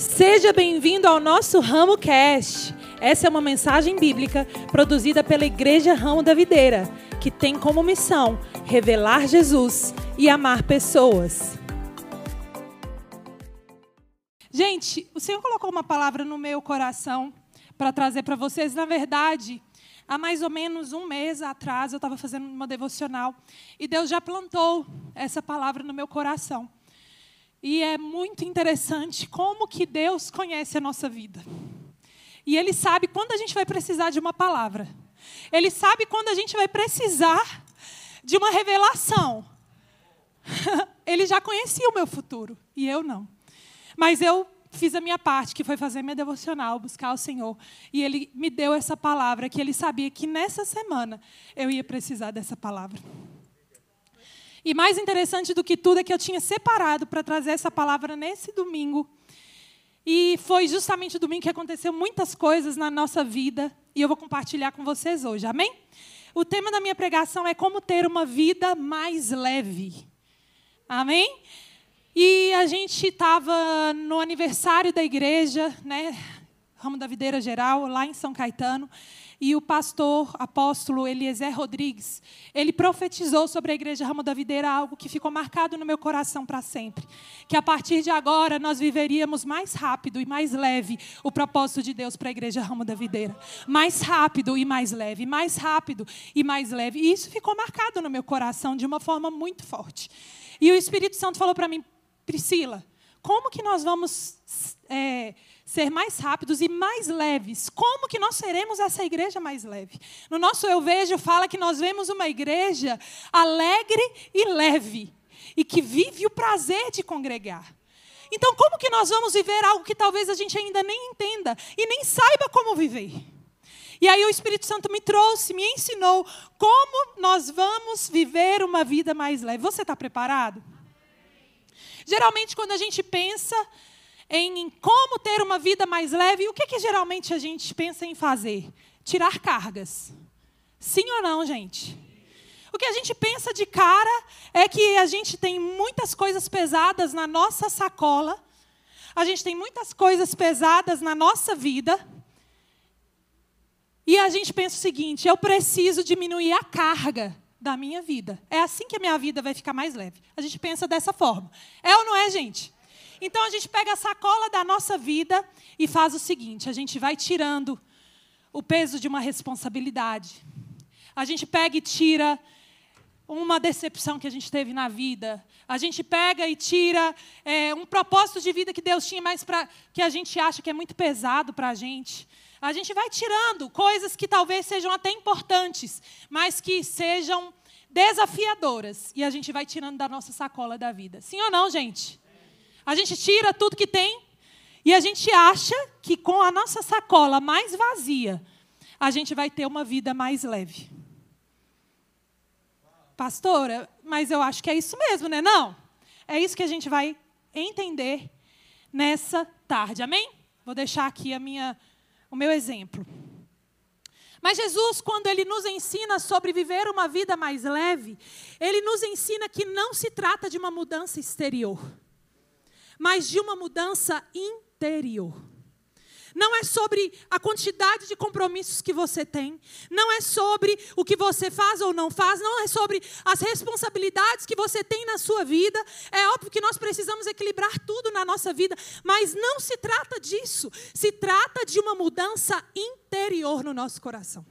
Seja bem-vindo ao nosso Ramo Cast. Essa é uma mensagem bíblica produzida pela Igreja Ramo da Videira, que tem como missão revelar Jesus e amar pessoas. Gente, o Senhor colocou uma palavra no meu coração para trazer para vocês. Na verdade, há mais ou menos um mês atrás, eu estava fazendo uma devocional e Deus já plantou essa palavra no meu coração. E é muito interessante como que Deus conhece a nossa vida. E Ele sabe quando a gente vai precisar de uma palavra. Ele sabe quando a gente vai precisar de uma revelação. Ele já conhecia o meu futuro e eu não. Mas eu fiz a minha parte, que foi fazer minha devocional, buscar o Senhor. E Ele me deu essa palavra, que Ele sabia que nessa semana eu ia precisar dessa palavra. E mais interessante do que tudo é que eu tinha separado para trazer essa palavra nesse domingo. E foi justamente o domingo que aconteceu muitas coisas na nossa vida e eu vou compartilhar com vocês hoje. Amém? O tema da minha pregação é como ter uma vida mais leve. Amém? E a gente estava no aniversário da igreja, né? Ramo da Videira Geral, lá em São Caetano e o pastor apóstolo Eliezer Rodrigues, ele profetizou sobre a igreja Ramo da Videira algo que ficou marcado no meu coração para sempre, que a partir de agora nós viveríamos mais rápido e mais leve o propósito de Deus para a igreja Ramo da Videira, mais rápido e mais leve, mais rápido e mais leve. E isso ficou marcado no meu coração de uma forma muito forte. E o Espírito Santo falou para mim, Priscila, como que nós vamos é, ser mais rápidos e mais leves. Como que nós seremos essa igreja mais leve? No nosso Eu Vejo fala que nós vemos uma igreja alegre e leve e que vive o prazer de congregar. Então, como que nós vamos viver algo que talvez a gente ainda nem entenda e nem saiba como viver? E aí o Espírito Santo me trouxe, me ensinou como nós vamos viver uma vida mais leve. Você está preparado? Geralmente, quando a gente pensa em como ter uma vida mais leve, o que, que geralmente a gente pensa em fazer? Tirar cargas. Sim ou não, gente? O que a gente pensa de cara é que a gente tem muitas coisas pesadas na nossa sacola, a gente tem muitas coisas pesadas na nossa vida, e a gente pensa o seguinte: eu preciso diminuir a carga da minha vida. É assim que a minha vida vai ficar mais leve. A gente pensa dessa forma. É ou não é, gente? Então a gente pega a sacola da nossa vida e faz o seguinte: a gente vai tirando o peso de uma responsabilidade. A gente pega e tira uma decepção que a gente teve na vida. A gente pega e tira é, um propósito de vida que Deus tinha, mas pra, que a gente acha que é muito pesado para a gente. A gente vai tirando coisas que talvez sejam até importantes, mas que sejam desafiadoras. E a gente vai tirando da nossa sacola da vida. Sim ou não, gente? A gente tira tudo que tem e a gente acha que com a nossa sacola mais vazia, a gente vai ter uma vida mais leve. Pastora, mas eu acho que é isso mesmo, né? Não. É isso que a gente vai entender nessa tarde. Amém? Vou deixar aqui a minha, o meu exemplo. Mas Jesus, quando ele nos ensina sobre viver uma vida mais leve, ele nos ensina que não se trata de uma mudança exterior mas de uma mudança interior. Não é sobre a quantidade de compromissos que você tem, não é sobre o que você faz ou não faz, não é sobre as responsabilidades que você tem na sua vida. É óbvio que nós precisamos equilibrar tudo na nossa vida, mas não se trata disso. Se trata de uma mudança interior no nosso coração.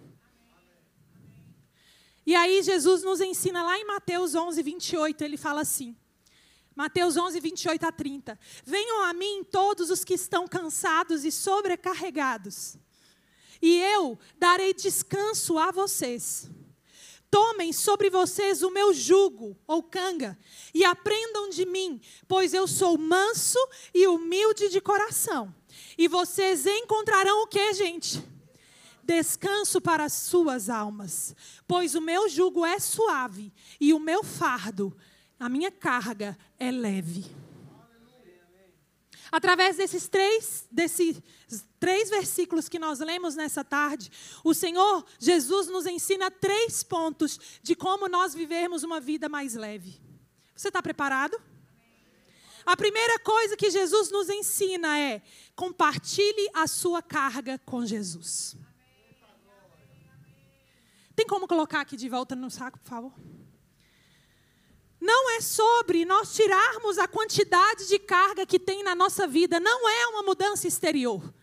E aí Jesus nos ensina lá em Mateus 11, 28, ele fala assim: Mateus 11, 28 a 30. Venham a mim todos os que estão cansados e sobrecarregados, e eu darei descanso a vocês. Tomem sobre vocês o meu jugo, ou canga, e aprendam de mim, pois eu sou manso e humilde de coração. E vocês encontrarão o que, gente? Descanso para as suas almas, pois o meu jugo é suave e o meu fardo a minha carga é leve. Através desses três, desses três versículos que nós lemos nessa tarde, o Senhor Jesus nos ensina três pontos de como nós vivermos uma vida mais leve. Você está preparado? A primeira coisa que Jesus nos ensina é: compartilhe a sua carga com Jesus. Tem como colocar aqui de volta no saco, por favor? Não é sobre nós tirarmos a quantidade de carga que tem na nossa vida, não é uma mudança exterior.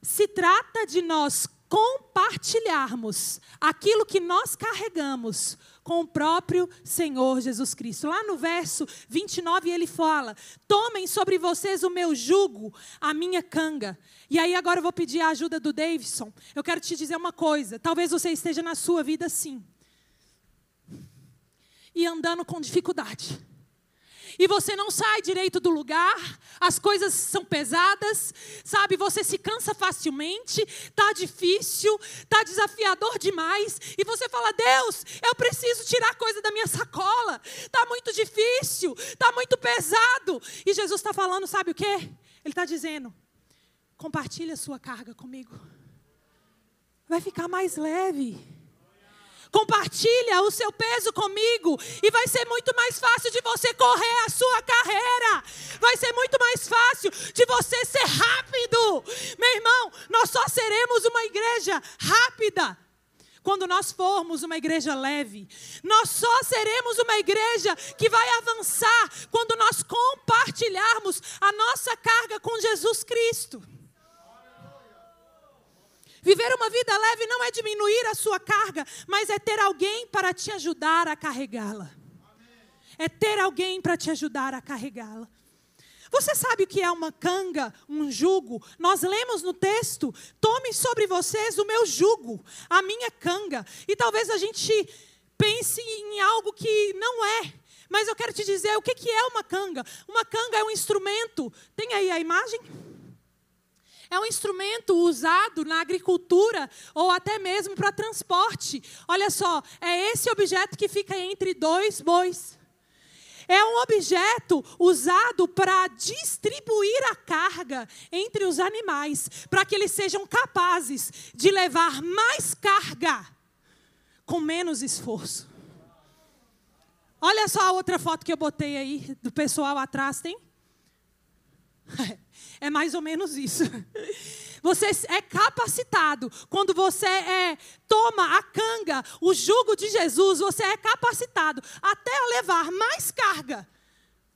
Se trata de nós compartilharmos aquilo que nós carregamos com o próprio Senhor Jesus Cristo. Lá no verso 29 ele fala: Tomem sobre vocês o meu jugo, a minha canga. E aí agora eu vou pedir a ajuda do Davidson. Eu quero te dizer uma coisa: talvez você esteja na sua vida assim e andando com dificuldade. E você não sai direito do lugar, as coisas são pesadas, sabe? Você se cansa facilmente, tá difícil, tá desafiador demais, e você fala: "Deus, eu preciso tirar coisa da minha sacola. Tá muito difícil, tá muito pesado". E Jesus está falando, sabe o quê? Ele está dizendo: "Compartilhe a sua carga comigo. Vai ficar mais leve". Compartilha o seu peso comigo e vai ser muito mais fácil de você correr a sua carreira. Vai ser muito mais fácil de você ser rápido. Meu irmão, nós só seremos uma igreja rápida quando nós formos uma igreja leve. Nós só seremos uma igreja que vai avançar quando nós compartilharmos a nossa carga com Jesus Cristo. Viver uma vida leve não é diminuir a sua carga, mas é ter alguém para te ajudar a carregá-la. É ter alguém para te ajudar a carregá-la. Você sabe o que é uma canga, um jugo? Nós lemos no texto: tome sobre vocês o meu jugo, a minha canga. E talvez a gente pense em algo que não é. Mas eu quero te dizer o que é uma canga. Uma canga é um instrumento. Tem aí a imagem? É um instrumento usado na agricultura ou até mesmo para transporte. Olha só, é esse objeto que fica entre dois bois. É um objeto usado para distribuir a carga entre os animais, para que eles sejam capazes de levar mais carga com menos esforço. Olha só a outra foto que eu botei aí do pessoal atrás, tem? É mais ou menos isso. Você é capacitado. Quando você é, toma a canga, o jugo de Jesus, você é capacitado até a levar mais carga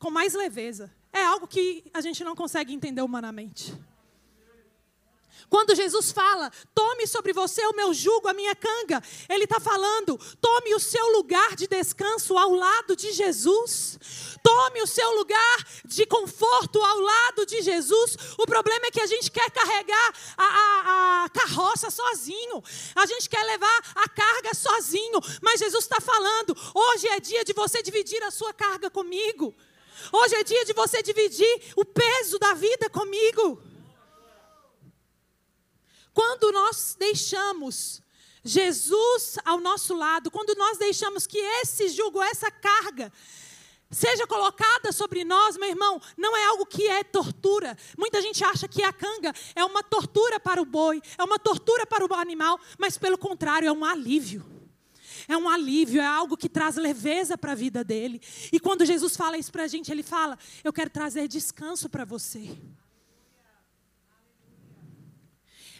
com mais leveza. É algo que a gente não consegue entender humanamente. Quando Jesus fala, tome sobre você o meu jugo, a minha canga, Ele está falando, tome o seu lugar de descanso ao lado de Jesus. Tome o seu lugar de conforto ao lado de Jesus. O problema é que a gente quer carregar a, a, a carroça sozinho, a gente quer levar a carga sozinho, mas Jesus está falando, hoje é dia de você dividir a sua carga comigo. Hoje é dia de você dividir o peso da vida comigo. Quando nós deixamos Jesus ao nosso lado, quando nós deixamos que esse jugo, essa carga, seja colocada sobre nós, meu irmão, não é algo que é tortura. Muita gente acha que a canga é uma tortura para o boi, é uma tortura para o animal, mas pelo contrário, é um alívio. É um alívio, é algo que traz leveza para a vida dele. E quando Jesus fala isso para a gente, ele fala: Eu quero trazer descanso para você.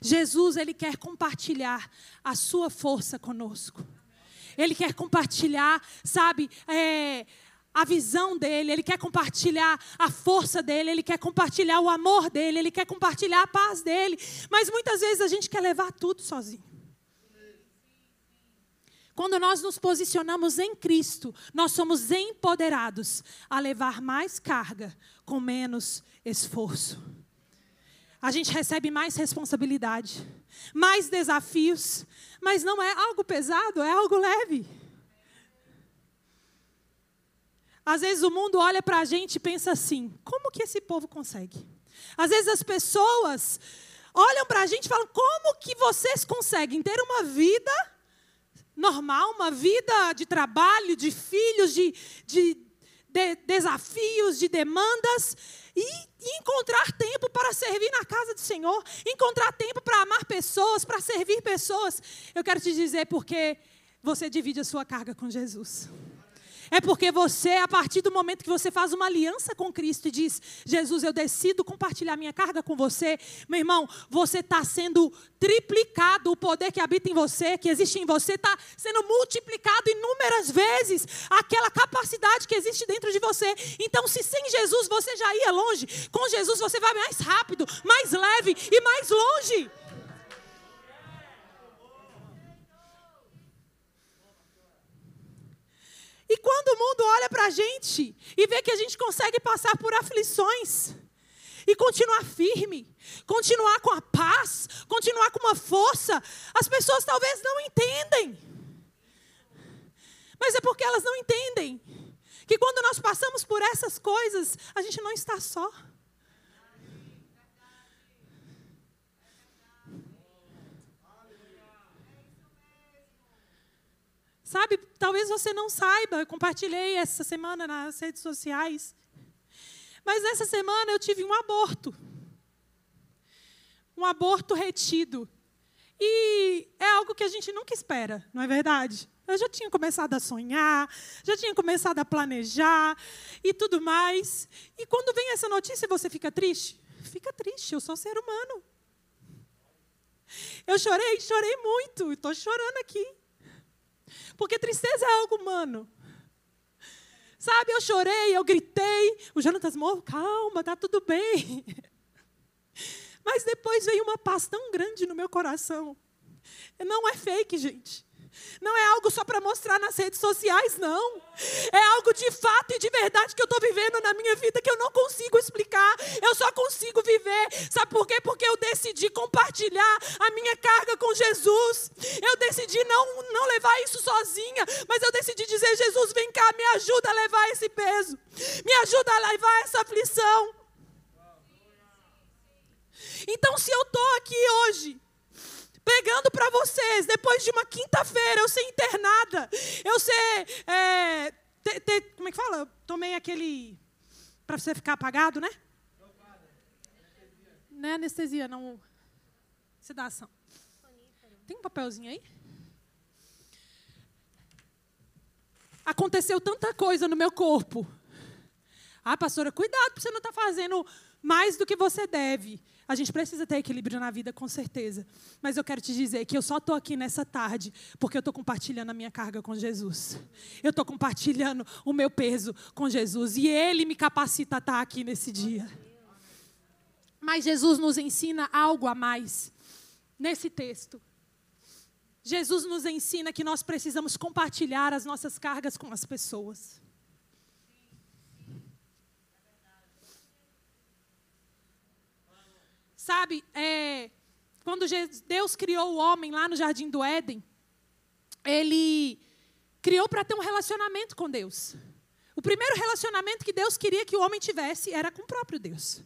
Jesus, ele quer compartilhar a sua força conosco. Ele quer compartilhar, sabe, é, a visão dele, ele quer compartilhar a força dele, ele quer compartilhar o amor dele, ele quer compartilhar a paz dele. Mas muitas vezes a gente quer levar tudo sozinho. Quando nós nos posicionamos em Cristo, nós somos empoderados a levar mais carga com menos esforço a gente recebe mais responsabilidade, mais desafios, mas não é algo pesado, é algo leve. Às vezes o mundo olha para a gente e pensa assim: como que esse povo consegue? Às vezes as pessoas olham para a gente e falam: como que vocês conseguem ter uma vida normal, uma vida de trabalho, de filhos, de, de, de desafios, de demandas? e encontrar tempo para servir na casa do Senhor, encontrar tempo para amar pessoas, para servir pessoas. Eu quero te dizer porque você divide a sua carga com Jesus. É porque você, a partir do momento que você faz uma aliança com Cristo e diz: Jesus, eu decido compartilhar minha carga com você, meu irmão, você está sendo triplicado. O poder que habita em você, que existe em você, está sendo multiplicado inúmeras vezes. Aquela capacidade que existe dentro de você. Então, se sem Jesus você já ia longe, com Jesus você vai mais rápido, mais leve e mais longe. E quando o mundo olha para a gente e vê que a gente consegue passar por aflições e continuar firme, continuar com a paz, continuar com uma força, as pessoas talvez não entendem. Mas é porque elas não entendem que quando nós passamos por essas coisas, a gente não está só. Sabe, talvez você não saiba, eu compartilhei essa semana nas redes sociais. Mas essa semana eu tive um aborto. Um aborto retido. E é algo que a gente nunca espera, não é verdade? Eu já tinha começado a sonhar, já tinha começado a planejar e tudo mais. E quando vem essa notícia, você fica triste? Fica triste, eu sou ser humano. Eu chorei, chorei muito, estou chorando aqui. Porque tristeza é algo humano. Sabe, eu chorei, eu gritei. O Jonatas morreu, calma, tá tudo bem. Mas depois veio uma paz tão grande no meu coração. Não é fake, gente. Não é algo só para mostrar nas redes sociais, não. É algo de fato e de verdade que eu estou vivendo na minha vida que eu não consigo explicar. Eu só consigo viver. Sabe por quê? Porque eu decidi compartilhar a minha carga com Jesus. Eu decidi não, não levar isso sozinha, mas eu decidi dizer: Jesus, vem cá, me ajuda a levar esse peso. Me ajuda a levar essa aflição. Então, se eu estou aqui hoje, pregando para vocês, depois de uma quinta-feira, eu ser internada, eu ser. É, ter, ter, como é que fala? Eu tomei aquele. Para você ficar apagado, né? Não é anestesia, não. Sedação. Tem um papelzinho aí? Aconteceu tanta coisa no meu corpo. Ah, pastora, cuidado para você não estar tá fazendo mais do que você deve. A gente precisa ter equilíbrio na vida, com certeza. Mas eu quero te dizer que eu só estou aqui nessa tarde porque eu estou compartilhando a minha carga com Jesus. Eu estou compartilhando o meu peso com Jesus. E Ele me capacita a estar aqui nesse dia. Mas Jesus nos ensina algo a mais nesse texto. Jesus nos ensina que nós precisamos compartilhar as nossas cargas com as pessoas. Sabe, é, quando Deus criou o homem lá no jardim do Éden, ele criou para ter um relacionamento com Deus. O primeiro relacionamento que Deus queria que o homem tivesse era com o próprio Deus.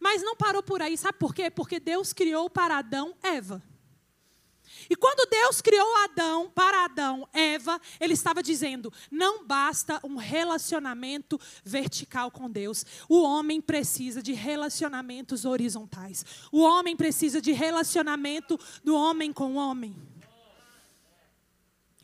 Mas não parou por aí, sabe por quê? Porque Deus criou para Adão Eva. E quando Deus criou Adão, para Adão, Eva, ele estava dizendo: não basta um relacionamento vertical com Deus. O homem precisa de relacionamentos horizontais. O homem precisa de relacionamento do homem com o homem.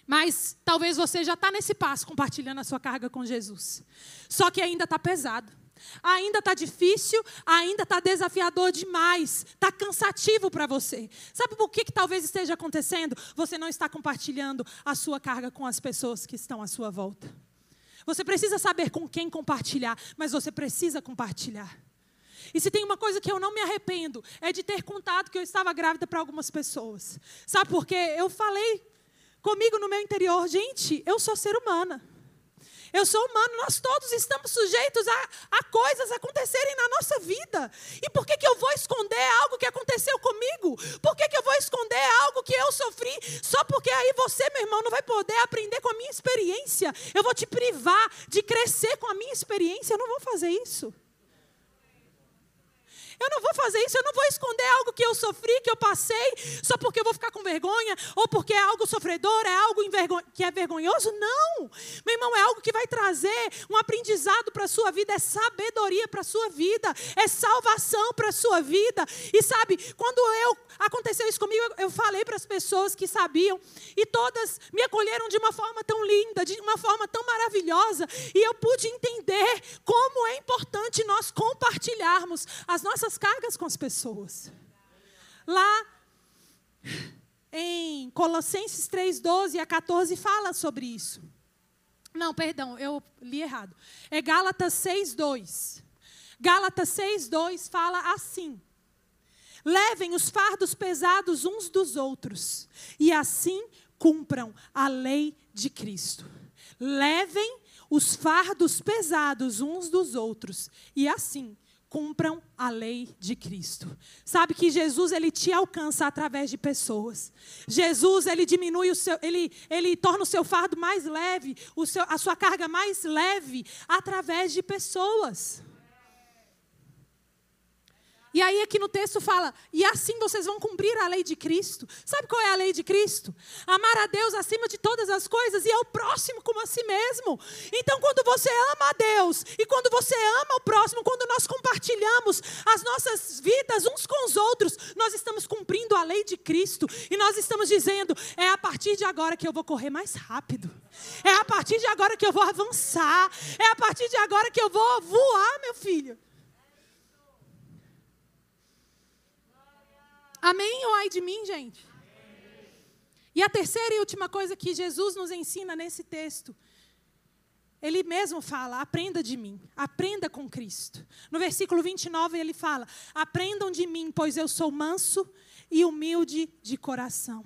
Mas talvez você já está nesse passo, compartilhando a sua carga com Jesus. Só que ainda está pesado. Ainda está difícil, ainda está desafiador demais, está cansativo para você. Sabe por que, que talvez esteja acontecendo? Você não está compartilhando a sua carga com as pessoas que estão à sua volta. Você precisa saber com quem compartilhar, mas você precisa compartilhar. E se tem uma coisa que eu não me arrependo, é de ter contado que eu estava grávida para algumas pessoas. Sabe por quê? Eu falei comigo no meu interior, gente, eu sou ser humana. Eu sou humano, nós todos estamos sujeitos a, a coisas acontecerem na nossa vida. E por que, que eu vou esconder algo que aconteceu comigo? Por que, que eu vou esconder algo que eu sofri? Só porque aí você, meu irmão, não vai poder aprender com a minha experiência. Eu vou te privar de crescer com a minha experiência. Eu não vou fazer isso. Eu não vou fazer isso, eu não vou esconder algo que eu sofri, que eu passei, só porque eu vou ficar com vergonha, ou porque é algo sofredor, é algo que é vergonhoso. Não! Meu irmão, é algo que vai trazer um aprendizado para a sua vida, é sabedoria para a sua vida, é salvação para a sua vida. E sabe, quando eu aconteceu isso comigo, eu, falei para as pessoas que sabiam, e todas me acolheram de uma forma tão linda, de uma forma tão maravilhosa, e eu pude entender como é importante nós compartilharmos as nossas cargas com as pessoas. Lá em Colossenses 3, 12 a 14 fala sobre isso. Não, perdão, eu li errado. É Gálatas 6, 2. Gálatas 6, 2 fala assim: Levem os fardos pesados uns dos outros, e assim cumpram a lei de Cristo. Levem os fardos pesados uns dos outros, e assim cumpram a lei de Cristo. Sabe que Jesus ele te alcança através de pessoas. Jesus ele diminui o seu, ele, ele torna o seu fardo mais leve, o seu, a sua carga mais leve através de pessoas. E aí aqui no texto fala, e assim vocês vão cumprir a lei de Cristo. Sabe qual é a lei de Cristo? Amar a Deus acima de todas as coisas e ao próximo como a si mesmo. Então quando você ama a Deus e quando você ama o próximo, quando nós compartilhamos as nossas vidas uns com os outros, nós estamos cumprindo a lei de Cristo e nós estamos dizendo, é a partir de agora que eu vou correr mais rápido. É a partir de agora que eu vou avançar. É a partir de agora que eu vou voar, meu filho. Amém ou ai de mim, gente? E a terceira e última coisa que Jesus nos ensina nesse texto, ele mesmo fala: aprenda de mim, aprenda com Cristo. No versículo 29 ele fala: aprendam de mim, pois eu sou manso e humilde de coração.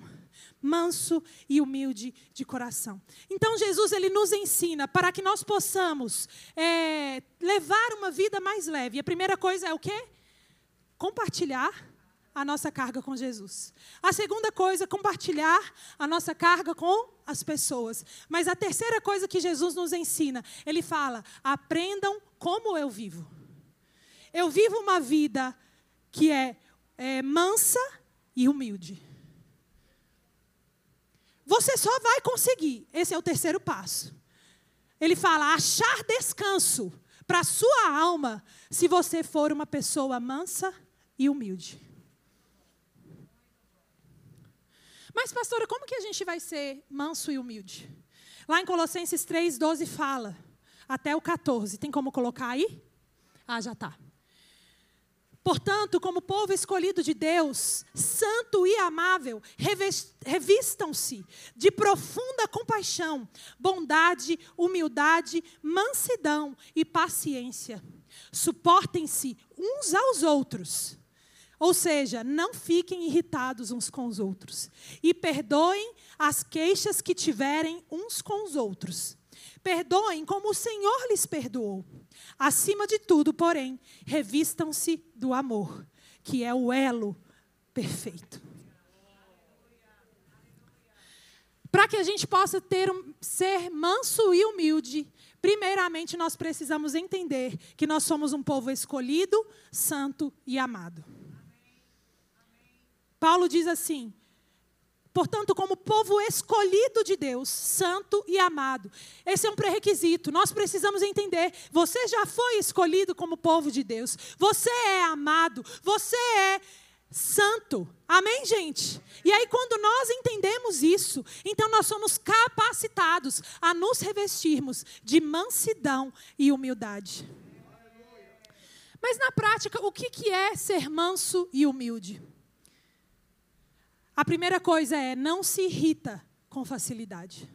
Manso e humilde de coração. Então Jesus ele nos ensina para que nós possamos é, levar uma vida mais leve. A primeira coisa é o quê? Compartilhar a nossa carga com Jesus. A segunda coisa, compartilhar a nossa carga com as pessoas. Mas a terceira coisa que Jesus nos ensina, ele fala: aprendam como eu vivo. Eu vivo uma vida que é, é mansa e humilde. Você só vai conseguir, esse é o terceiro passo. Ele fala: achar descanso para a sua alma se você for uma pessoa mansa e humilde. Mas, pastora, como que a gente vai ser manso e humilde? Lá em Colossenses 3, 12 fala, até o 14. Tem como colocar aí? Ah, já está. Portanto, como povo escolhido de Deus, santo e amável, revistam-se de profunda compaixão, bondade, humildade, mansidão e paciência. Suportem-se uns aos outros ou seja, não fiquem irritados uns com os outros. E perdoem as queixas que tiverem uns com os outros. Perdoem como o Senhor lhes perdoou. Acima de tudo, porém, revistam-se do amor, que é o elo perfeito. Para que a gente possa ter um, ser manso e humilde, primeiramente nós precisamos entender que nós somos um povo escolhido, santo e amado. Paulo diz assim: Portanto, como povo escolhido de Deus, santo e amado. Esse é um pré-requisito. Nós precisamos entender. Você já foi escolhido como povo de Deus. Você é amado. Você é santo. Amém, gente? E aí, quando nós entendemos isso, então nós somos capacitados a nos revestirmos de mansidão e humildade. Mas na prática, o que é ser manso e humilde? A primeira coisa é não se irrita com facilidade.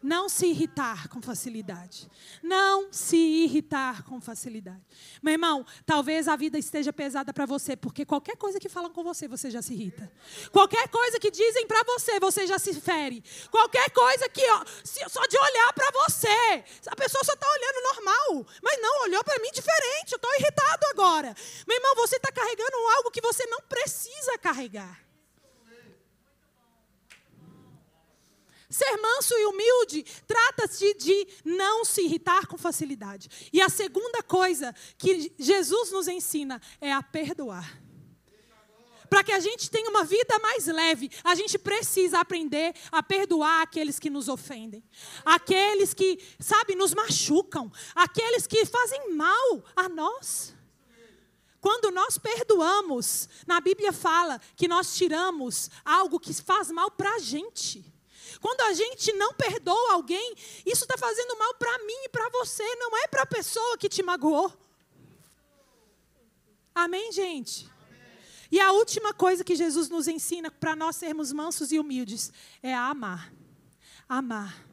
Não se irritar com facilidade. Não se irritar com facilidade. Meu irmão, talvez a vida esteja pesada para você, porque qualquer coisa que falam com você, você já se irrita. Qualquer coisa que dizem para você, você já se fere. Qualquer coisa que, ó, só de olhar para você, a pessoa só está olhando normal, mas não, olhou para mim diferente, eu estou irritado agora. Meu irmão, você está carregando algo que você não precisa carregar. Ser manso e humilde trata-se de não se irritar com facilidade. E a segunda coisa que Jesus nos ensina é a perdoar. Para que a gente tenha uma vida mais leve, a gente precisa aprender a perdoar aqueles que nos ofendem, aqueles que, sabe, nos machucam, aqueles que fazem mal a nós. Quando nós perdoamos, na Bíblia fala que nós tiramos algo que faz mal para a gente. Quando a gente não perdoa alguém, isso está fazendo mal para mim e para você, não é para a pessoa que te magoou. Amém, gente? E a última coisa que Jesus nos ensina para nós sermos mansos e humildes é amar. Amar.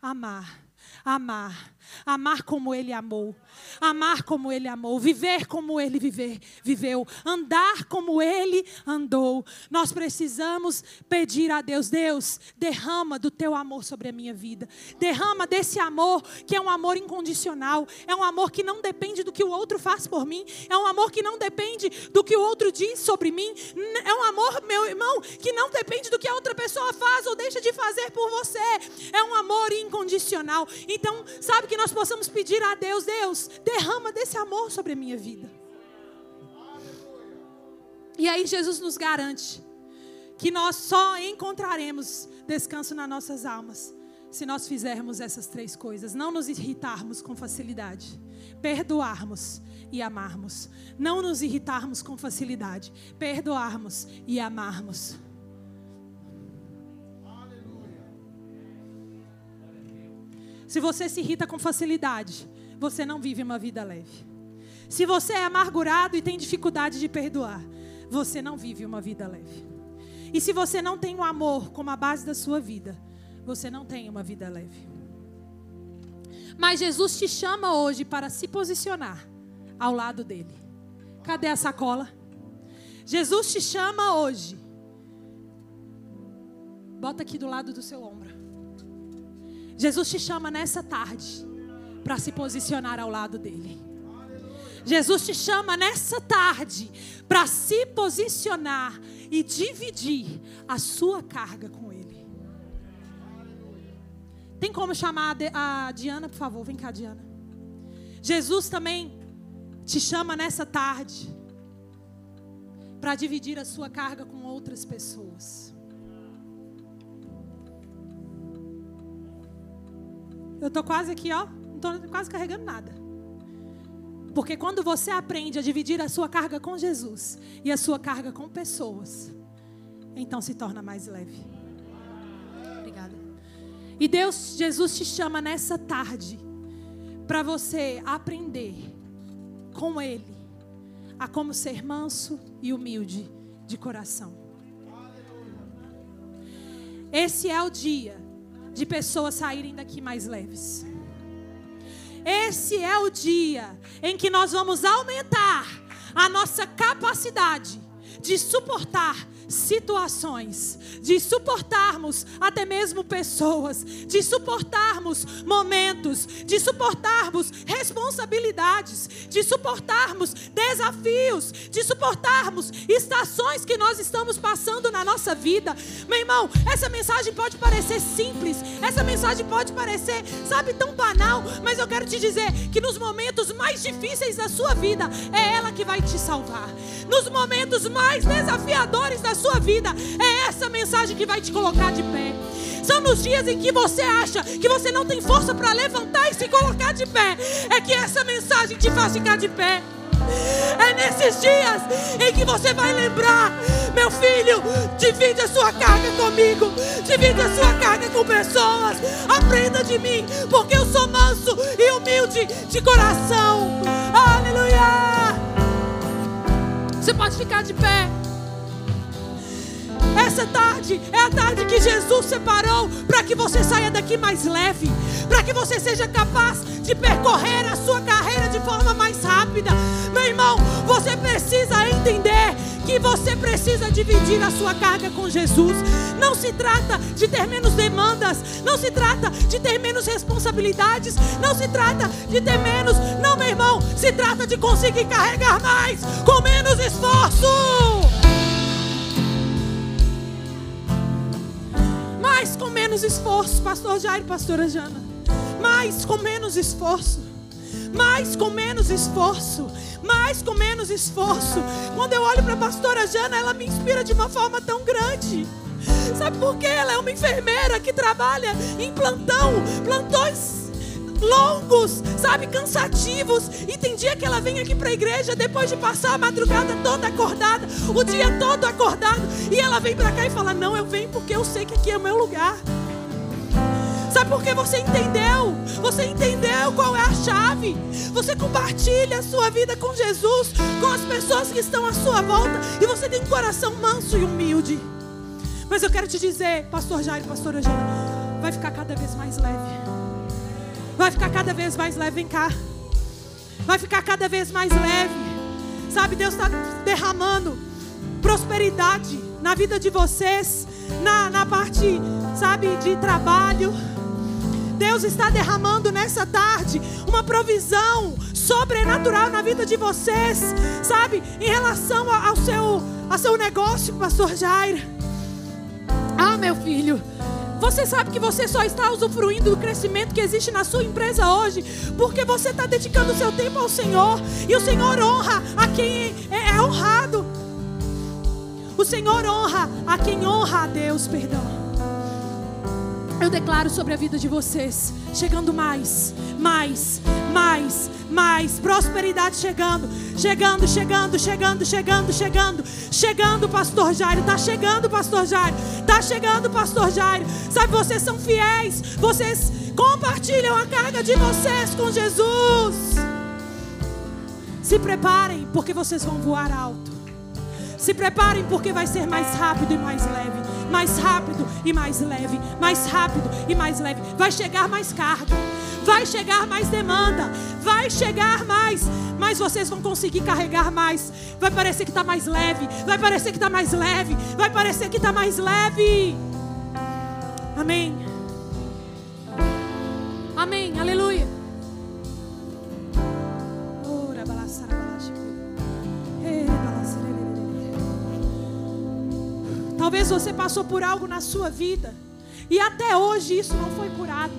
Amar. Amar. Amar como ele amou. Amar como ele amou. Viver como ele viver, viveu. Andar como ele andou. Nós precisamos pedir a Deus: Deus, derrama do teu amor sobre a minha vida. Derrama desse amor que é um amor incondicional. É um amor que não depende do que o outro faz por mim. É um amor que não depende do que o outro diz sobre mim. É um amor, meu irmão, que não depende do que a outra pessoa faz ou deixa de fazer por você. É um amor incondicional. Então, sabe que que nós possamos pedir a Deus: Deus, derrama desse amor sobre a minha vida. E aí Jesus nos garante que nós só encontraremos descanso nas nossas almas se nós fizermos essas três coisas: não nos irritarmos com facilidade, perdoarmos e amarmos. Não nos irritarmos com facilidade, perdoarmos e amarmos. Se você se irrita com facilidade, você não vive uma vida leve. Se você é amargurado e tem dificuldade de perdoar, você não vive uma vida leve. E se você não tem o amor como a base da sua vida, você não tem uma vida leve. Mas Jesus te chama hoje para se posicionar ao lado dele. Cadê a sacola? Jesus te chama hoje. Bota aqui do lado do seu ombro. Jesus te chama nessa tarde para se posicionar ao lado dele. Jesus te chama nessa tarde para se posicionar e dividir a sua carga com ele. Tem como chamar a Diana, por favor? Vem cá, Diana. Jesus também te chama nessa tarde para dividir a sua carga com outras pessoas. Eu estou quase aqui, ó. Não estou quase carregando nada. Porque quando você aprende a dividir a sua carga com Jesus e a sua carga com pessoas, então se torna mais leve. Obrigada. E Deus, Jesus te chama nessa tarde para você aprender com Ele a como ser manso e humilde de coração. Esse é o dia de pessoas saírem daqui mais leves. Esse é o dia em que nós vamos aumentar a nossa capacidade de suportar situações, de suportarmos até mesmo pessoas, de suportarmos momentos, de suportarmos responsabilidades, de suportarmos desafios, de suportarmos estações que nós estamos passando na nossa vida. Meu irmão, essa mensagem pode parecer simples, essa mensagem pode parecer, sabe, tão banal, mas eu quero te dizer que nos momentos mais difíceis da sua vida, é ela que vai te salvar. Nos momentos mais desafiadores da sua vida. É essa mensagem que vai te colocar de pé. São nos dias em que você acha que você não tem força para levantar e se colocar de pé. É que essa mensagem te faz ficar de pé. É nesses dias em que você vai lembrar, meu filho, divide a sua carga comigo, divide a sua carga com pessoas. Aprenda de mim, porque eu sou manso e humilde de coração. Aleluia! Você pode ficar de pé. Essa tarde é a tarde que Jesus separou para que você saia daqui mais leve, para que você seja capaz de percorrer a sua carreira de forma mais rápida. Meu irmão, você precisa entender que você precisa dividir a sua carga com Jesus. Não se trata de ter menos demandas, não se trata de ter menos responsabilidades, não se trata de ter menos, não, meu irmão, se trata de conseguir carregar mais com menos esforço. Menos esforço, pastor Jair, pastora Jana. Mais com menos esforço. Mais com menos esforço. Mais com menos esforço. Quando eu olho para a pastora Jana, ela me inspira de uma forma tão grande. Sabe por quê? Ela é uma enfermeira que trabalha em plantão, plantões longos, sabe, cansativos. E tem dia que ela vem aqui para a igreja depois de passar a madrugada toda acordada, o dia todo acordado, e ela vem para cá e fala: "Não, eu venho porque eu sei que aqui é o meu lugar". Sabe por que você entendeu? Você entendeu qual é a chave? Você compartilha a sua vida com Jesus, com as pessoas que estão à sua volta, e você tem um coração manso e humilde. Mas eu quero te dizer, pastor Jairo, pastora Jana, vai ficar cada vez mais leve. Vai ficar cada vez mais leve, vem cá. Vai ficar cada vez mais leve. Sabe, Deus está derramando prosperidade na vida de vocês, na, na parte, sabe, de trabalho. Deus está derramando nessa tarde uma provisão sobrenatural na vida de vocês, sabe, em relação ao seu, ao seu negócio, Pastor Jair. Ah, meu filho, você sabe que você só está usufruindo do crescimento que existe na sua empresa hoje, porque você está dedicando o seu tempo ao Senhor, e o Senhor honra a quem é, é honrado. O Senhor honra a quem honra a Deus, perdão. Eu declaro sobre a vida de vocês, chegando mais, mais, mais, mais, prosperidade chegando, chegando, chegando, chegando, chegando, chegando, chegando, pastor Jairo, tá chegando, pastor Jairo, tá chegando, pastor Jairo. Sabe, vocês são fiéis, vocês compartilham a carga de vocês com Jesus. Se preparem, porque vocês vão voar alto. Se preparem, porque vai ser mais rápido e mais leve mais rápido e mais leve, mais rápido e mais leve. Vai chegar mais carga, vai chegar mais demanda, vai chegar mais, mas vocês vão conseguir carregar mais. Vai parecer que está mais leve, vai parecer que está mais leve, vai parecer que está mais leve. Amém. Amém. Aleluia. Talvez você passou por algo na sua vida e até hoje isso não foi curado.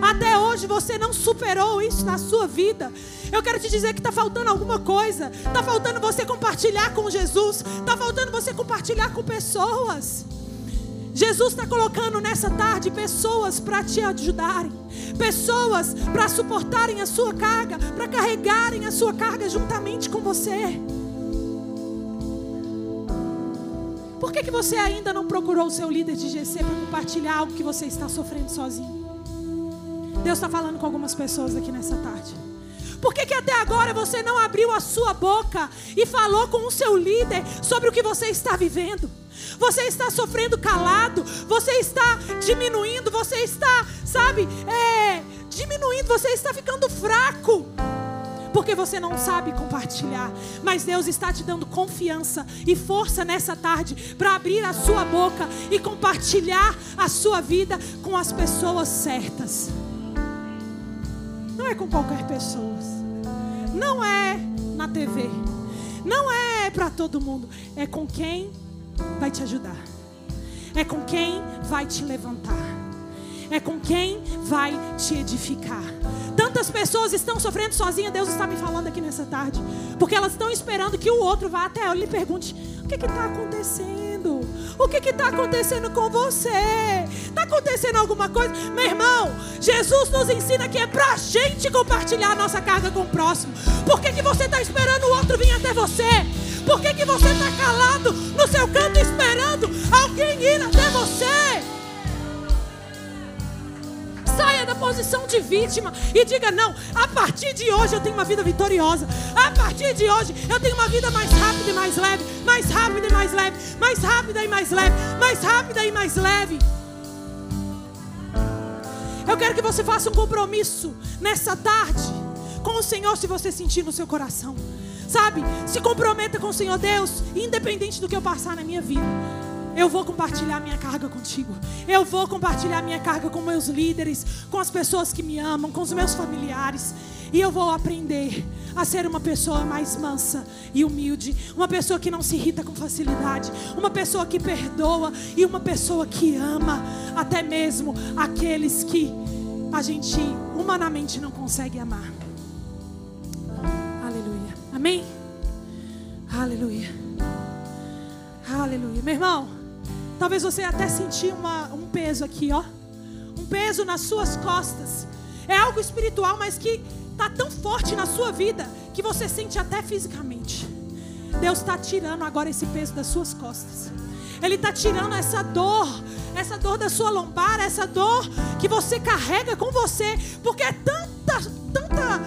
Até hoje você não superou isso na sua vida. Eu quero te dizer que está faltando alguma coisa. Está faltando você compartilhar com Jesus. Está faltando você compartilhar com pessoas. Jesus está colocando nessa tarde pessoas para te ajudarem, pessoas para suportarem a sua carga, para carregarem a sua carga juntamente com você. Por que, que você ainda não procurou o seu líder de GC para compartilhar algo que você está sofrendo sozinho? Deus está falando com algumas pessoas aqui nessa tarde. Por que, que até agora você não abriu a sua boca e falou com o seu líder sobre o que você está vivendo? Você está sofrendo calado, você está diminuindo, você está, sabe, é, diminuindo, você está ficando fraco porque você não sabe compartilhar. Mas Deus está te dando confiança e força nessa tarde para abrir a sua boca e compartilhar a sua vida com as pessoas certas. Não é com qualquer pessoa. Não é na TV. Não é para todo mundo. É com quem vai te ajudar. É com quem vai te levantar é com quem vai te edificar. Tantas pessoas estão sofrendo sozinhas, Deus está me falando aqui nessa tarde, porque elas estão esperando que o outro vá até ela e lhe pergunte: o que está acontecendo? O que está acontecendo com você? Está acontecendo alguma coisa? Meu irmão, Jesus nos ensina que é para a gente compartilhar a nossa carga com o próximo. Por que, que você está esperando o outro vir até você? Por que, que você está calado no seu canto esperando alguém ir até você? Da posição de vítima e diga: não, a partir de hoje eu tenho uma vida vitoriosa. A partir de hoje eu tenho uma vida mais rápida e mais leve, mais rápida e mais leve, mais rápida e mais leve, mais rápida e mais leve. Eu quero que você faça um compromisso nessa tarde com o Senhor, se você sentir no seu coração. Sabe? Se comprometa com o Senhor Deus, independente do que eu passar na minha vida. Eu vou compartilhar minha carga contigo. Eu vou compartilhar minha carga com meus líderes, com as pessoas que me amam, com os meus familiares. E eu vou aprender a ser uma pessoa mais mansa e humilde, uma pessoa que não se irrita com facilidade, uma pessoa que perdoa e uma pessoa que ama, até mesmo aqueles que a gente humanamente não consegue amar. Aleluia. Amém? Aleluia. Aleluia. Meu irmão, talvez você até sentiu uma, um peso aqui, ó. Um peso nas suas costas. É algo espiritual, mas que está tão forte na sua vida que você sente até fisicamente. Deus está tirando agora esse peso das suas costas. Ele está tirando essa dor, essa dor da sua lombar, essa dor que você carrega com você, porque é tanta, tanta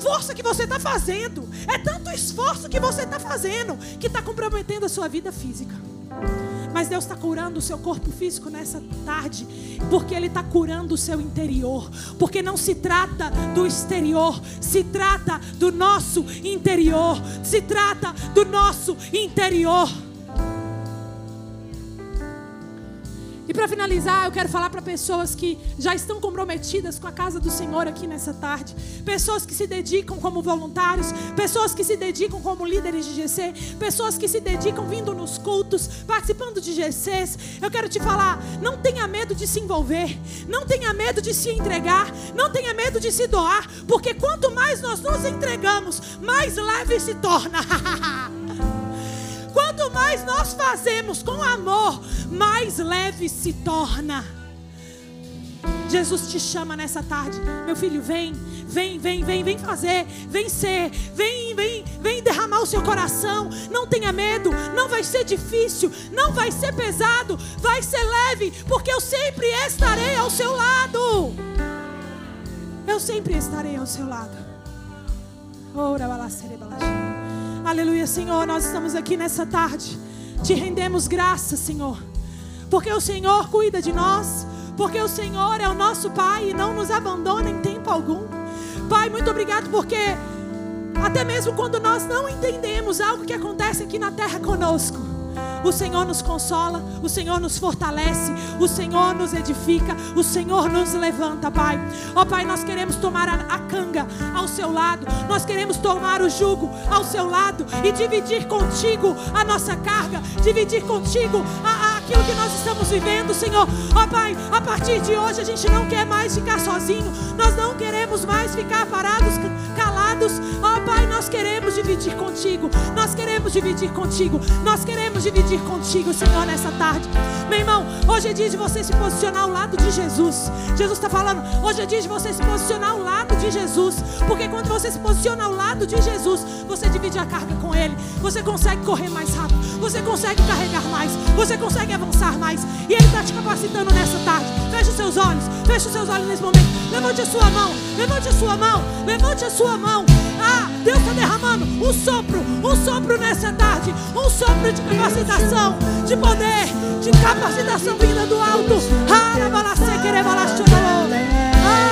força que você está fazendo, é tanto esforço que você está fazendo, que está comprometendo a sua vida física. Mas Deus está curando o seu corpo físico nessa tarde, porque Ele está curando o seu interior. Porque não se trata do exterior, se trata do nosso interior. Se trata do nosso interior. E para finalizar, eu quero falar para pessoas que já estão comprometidas com a casa do Senhor aqui nessa tarde, pessoas que se dedicam como voluntários, pessoas que se dedicam como líderes de GC, pessoas que se dedicam vindo nos cultos, participando de GCs. Eu quero te falar, não tenha medo de se envolver, não tenha medo de se entregar, não tenha medo de se doar, porque quanto mais nós nos entregamos, mais leve se torna. Quanto mais nós fazemos com amor, mais leve se torna. Jesus te chama nessa tarde, meu filho, vem, vem, vem, vem, vem fazer, vem ser, vem, vem, vem derramar o seu coração. Não tenha medo, não vai ser difícil, não vai ser pesado, vai ser leve, porque eu sempre estarei ao seu lado. Eu sempre estarei ao seu lado. Ora, balacere, balacere. Aleluia, Senhor, nós estamos aqui nessa tarde. Te rendemos graça, Senhor. Porque o Senhor cuida de nós. Porque o Senhor é o nosso Pai e não nos abandona em tempo algum. Pai, muito obrigado porque até mesmo quando nós não entendemos algo que acontece aqui na terra conosco, o Senhor nos consola, o Senhor nos fortalece, o Senhor nos edifica, o Senhor nos levanta, Pai. Ó oh, Pai, nós queremos tomar a, a canga ao seu lado, nós queremos tomar o jugo ao seu lado e dividir contigo a nossa carga, dividir contigo a, aquilo que nós estamos vivendo, Senhor. Ó oh, Pai, a partir de hoje a gente não quer mais ficar sozinho, nós não queremos mais ficar parados, calados. Ó oh, Pai, nós queremos dividir contigo, nós queremos dividir contigo, nós queremos dividir contigo, Senhor, nessa tarde. Meu irmão, hoje é dia de você se posicionar ao lado de Jesus. Jesus está falando, hoje é dia de você se posicionar ao lado de Jesus, porque quando você se posiciona ao lado de Jesus, você divide a carga com Ele, você consegue correr mais rápido, você consegue carregar mais, você consegue avançar mais. E Ele está te capacitando nessa tarde. Feche os seus olhos, feche os seus olhos nesse momento. Levante a sua mão, levante a sua mão, levante a sua mão. Ah, Deus está derramando um sopro, um sopro nessa tarde, um sopro de capacitação, de poder, de capacitação vinda do alto.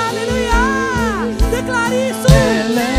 Aleluia! Declare isso.